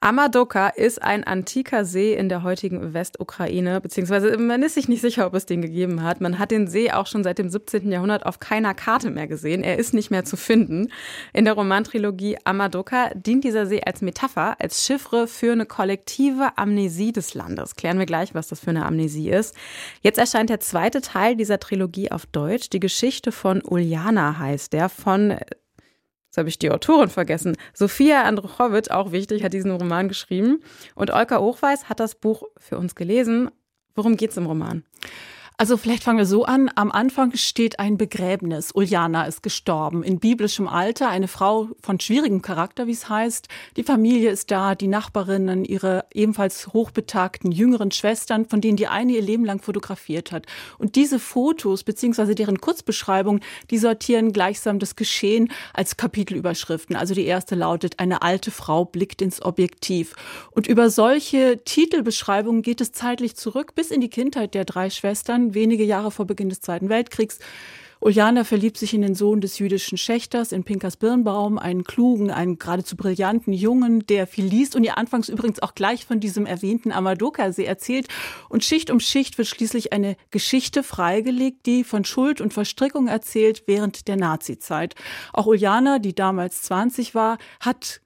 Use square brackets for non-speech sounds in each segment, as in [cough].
Amadoka ist ein antiker See in der heutigen Westukraine, beziehungsweise man ist sich nicht sicher, ob es den gegeben hat. Man hat den See auch schon seit dem 17. Jahrhundert auf keiner Karte mehr gesehen. Er ist nicht mehr zu finden. In der Romantrilogie Amadoka dient dieser See als Metapher, als Chiffre für eine kollektive Amnesie des Landes. Klären wir gleich, was das für eine Amnesie ist. Jetzt erscheint der zweite Teil dieser Trilogie auf Deutsch. Die Geschichte von Uljana heißt der, von habe ich die Autorin vergessen. Sophia Andruchowitsch, auch wichtig, hat diesen Roman geschrieben. Und Olga Hochweiß hat das Buch für uns gelesen. Worum geht es im Roman? Also vielleicht fangen wir so an. Am Anfang steht ein Begräbnis. Uljana ist gestorben in biblischem Alter, eine Frau von schwierigem Charakter, wie es heißt. Die Familie ist da, die Nachbarinnen, ihre ebenfalls hochbetagten jüngeren Schwestern, von denen die eine ihr Leben lang fotografiert hat. Und diese Fotos beziehungsweise deren Kurzbeschreibung, die sortieren gleichsam das Geschehen als Kapitelüberschriften. Also die erste lautet, eine alte Frau blickt ins Objektiv. Und über solche Titelbeschreibungen geht es zeitlich zurück bis in die Kindheit der drei Schwestern wenige Jahre vor Beginn des Zweiten Weltkriegs. Uljana verliebt sich in den Sohn des jüdischen Schächters, in Pinkers Birnbaum, einen klugen, einen geradezu brillanten Jungen, der viel liest und ihr anfangs übrigens auch gleich von diesem erwähnten Amadoka-See erzählt. Und Schicht um Schicht wird schließlich eine Geschichte freigelegt, die von Schuld und Verstrickung erzählt während der Nazizeit. Auch Uljana, die damals 20 war, hat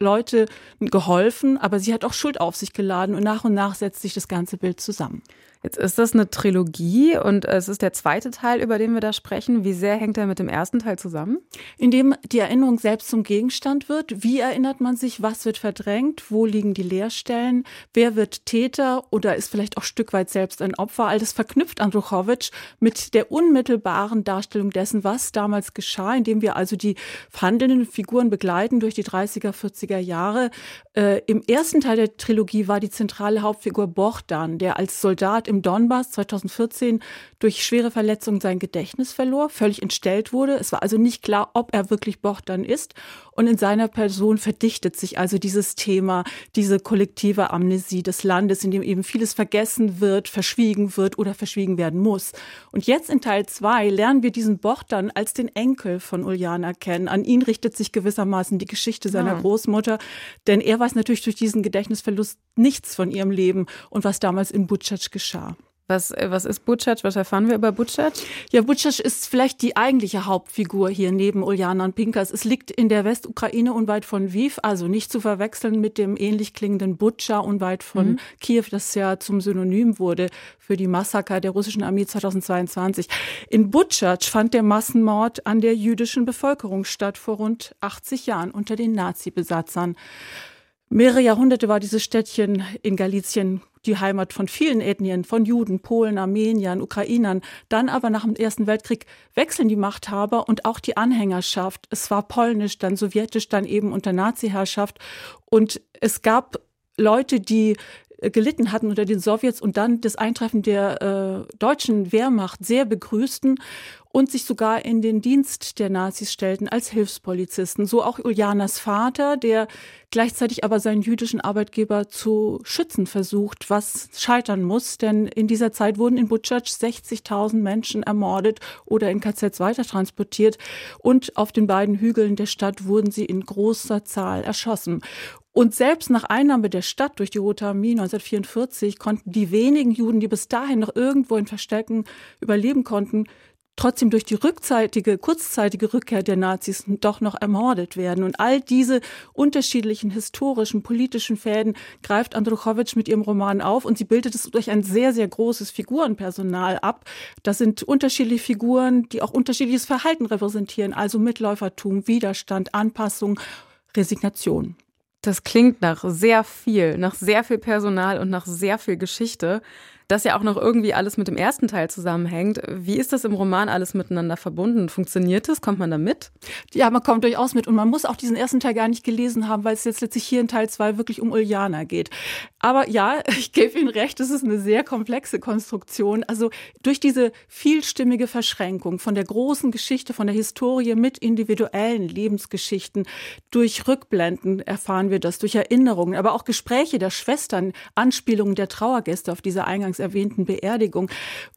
Leute geholfen, aber sie hat auch Schuld auf sich geladen und nach und nach setzt sich das ganze Bild zusammen. Jetzt ist das eine Trilogie und es ist der zweite Teil, über den wir da sprechen. Wie sehr hängt er mit dem ersten Teil zusammen? Indem die Erinnerung selbst zum Gegenstand wird. Wie erinnert man sich? Was wird verdrängt? Wo liegen die Leerstellen? Wer wird Täter oder ist vielleicht auch Stück weit selbst ein Opfer? All das verknüpft Andruchowitsch mit der unmittelbaren Darstellung dessen, was damals geschah, indem wir also die handelnden Figuren begleiten durch die 30er, 40er Jahre. Äh, Im ersten Teil der Trilogie war die zentrale Hauptfigur Bochdan, der als Soldat im Donbass 2014 durch schwere Verletzungen sein Gedächtnis verlor, völlig entstellt wurde. Es war also nicht klar, ob er wirklich Bochdan ist. Und in seiner Person verdichtet sich also dieses Thema, diese kollektive Amnesie des Landes, in dem eben vieles vergessen wird, verschwiegen wird oder verschwiegen werden muss. Und jetzt in Teil zwei lernen wir diesen Bochdan als den Enkel von Uljana kennen. An ihn richtet sich gewissermaßen die Geschichte seiner ja. Großmutter, denn er weiß natürlich durch diesen Gedächtnisverlust nichts von ihrem Leben und was damals in Butschatsch geschah. Was, äh, was ist Butchach? Was erfahren wir über Butchach? Ja, Butchach ist vielleicht die eigentliche Hauptfigur hier neben Uljana und Pinkas. Es liegt in der Westukraine unweit von Lviv, also nicht zu verwechseln mit dem ähnlich klingenden Butscha unweit von mhm. Kiew, das ja zum Synonym wurde für die Massaker der russischen Armee 2022. In Butchach fand der Massenmord an der jüdischen Bevölkerung statt vor rund 80 Jahren unter den Nazi-Besatzern. Mehrere Jahrhunderte war dieses Städtchen in Galizien die Heimat von vielen Ethnien, von Juden, Polen, Armeniern, Ukrainern. Dann aber nach dem Ersten Weltkrieg wechseln die Machthaber und auch die Anhängerschaft. Es war polnisch, dann sowjetisch, dann eben unter Nazi-Herrschaft. Und es gab Leute, die äh, gelitten hatten unter den Sowjets und dann das Eintreffen der äh, deutschen Wehrmacht sehr begrüßten und sich sogar in den Dienst der Nazis stellten als Hilfspolizisten. So auch Uljanas Vater, der gleichzeitig aber seinen jüdischen Arbeitgeber zu schützen versucht, was scheitern muss, denn in dieser Zeit wurden in Butchach 60.000 Menschen ermordet oder in KZs weitertransportiert und auf den beiden Hügeln der Stadt wurden sie in großer Zahl erschossen. Und selbst nach Einnahme der Stadt durch die Rote Armee 1944 konnten die wenigen Juden, die bis dahin noch irgendwo in Verstecken überleben konnten, trotzdem durch die rückzeitige, kurzzeitige Rückkehr der Nazis doch noch ermordet werden. Und all diese unterschiedlichen historischen, politischen Fäden greift Andruchowitsch mit ihrem Roman auf und sie bildet es durch ein sehr, sehr großes Figurenpersonal ab. Das sind unterschiedliche Figuren, die auch unterschiedliches Verhalten repräsentieren, also Mitläufertum, Widerstand, Anpassung, Resignation. Das klingt nach sehr viel, nach sehr viel Personal und nach sehr viel Geschichte das ja auch noch irgendwie alles mit dem ersten Teil zusammenhängt. Wie ist das im Roman alles miteinander verbunden? Funktioniert das? Kommt man da mit? Ja, man kommt durchaus mit. Und man muss auch diesen ersten Teil gar nicht gelesen haben, weil es jetzt letztlich hier in Teil 2 wirklich um Uljana geht. Aber ja, [laughs] ich gebe Ihnen recht, es ist eine sehr komplexe Konstruktion. Also durch diese vielstimmige Verschränkung von der großen Geschichte, von der Historie mit individuellen Lebensgeschichten, durch Rückblenden erfahren wir das, durch Erinnerungen, aber auch Gespräche der Schwestern, Anspielungen der Trauergäste auf diese Eingangs erwähnten Beerdigung.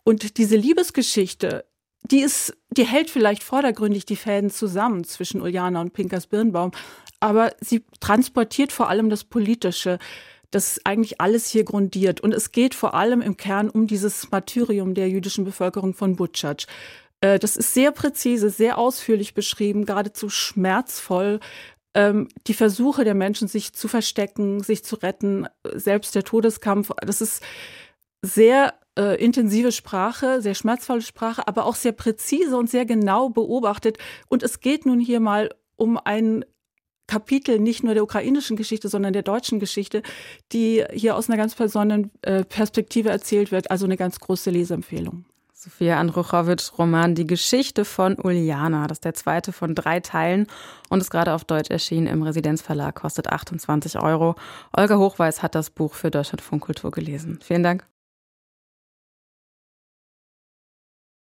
Und diese Liebesgeschichte die ist, die hält vielleicht vordergründig die Fäden zusammen zwischen Uljana und Pinkers Birnbaum, aber sie transportiert vor allem das Politische, das eigentlich alles hier grundiert. Und es geht vor allem im Kern um dieses Martyrium der jüdischen Bevölkerung von Butschatsch. Äh, das ist sehr präzise, sehr ausführlich beschrieben, geradezu schmerzvoll. Ähm, die Versuche der Menschen, sich zu verstecken, sich zu retten, selbst der Todeskampf, das ist sehr äh, intensive Sprache, sehr schmerzvolle Sprache, aber auch sehr präzise und sehr genau beobachtet. Und es geht nun hier mal um ein Kapitel nicht nur der ukrainischen Geschichte, sondern der deutschen Geschichte, die hier aus einer ganz besonderen äh, Perspektive erzählt wird. Also eine ganz große Leseempfehlung. Sophia Andruchowitsch Roman Die Geschichte von Uljana. Das ist der zweite von drei Teilen und ist gerade auf Deutsch erschienen im Residenzverlag, kostet 28 Euro. Olga Hochweiß hat das Buch für Deutschlandfunk Kultur gelesen. Vielen Dank.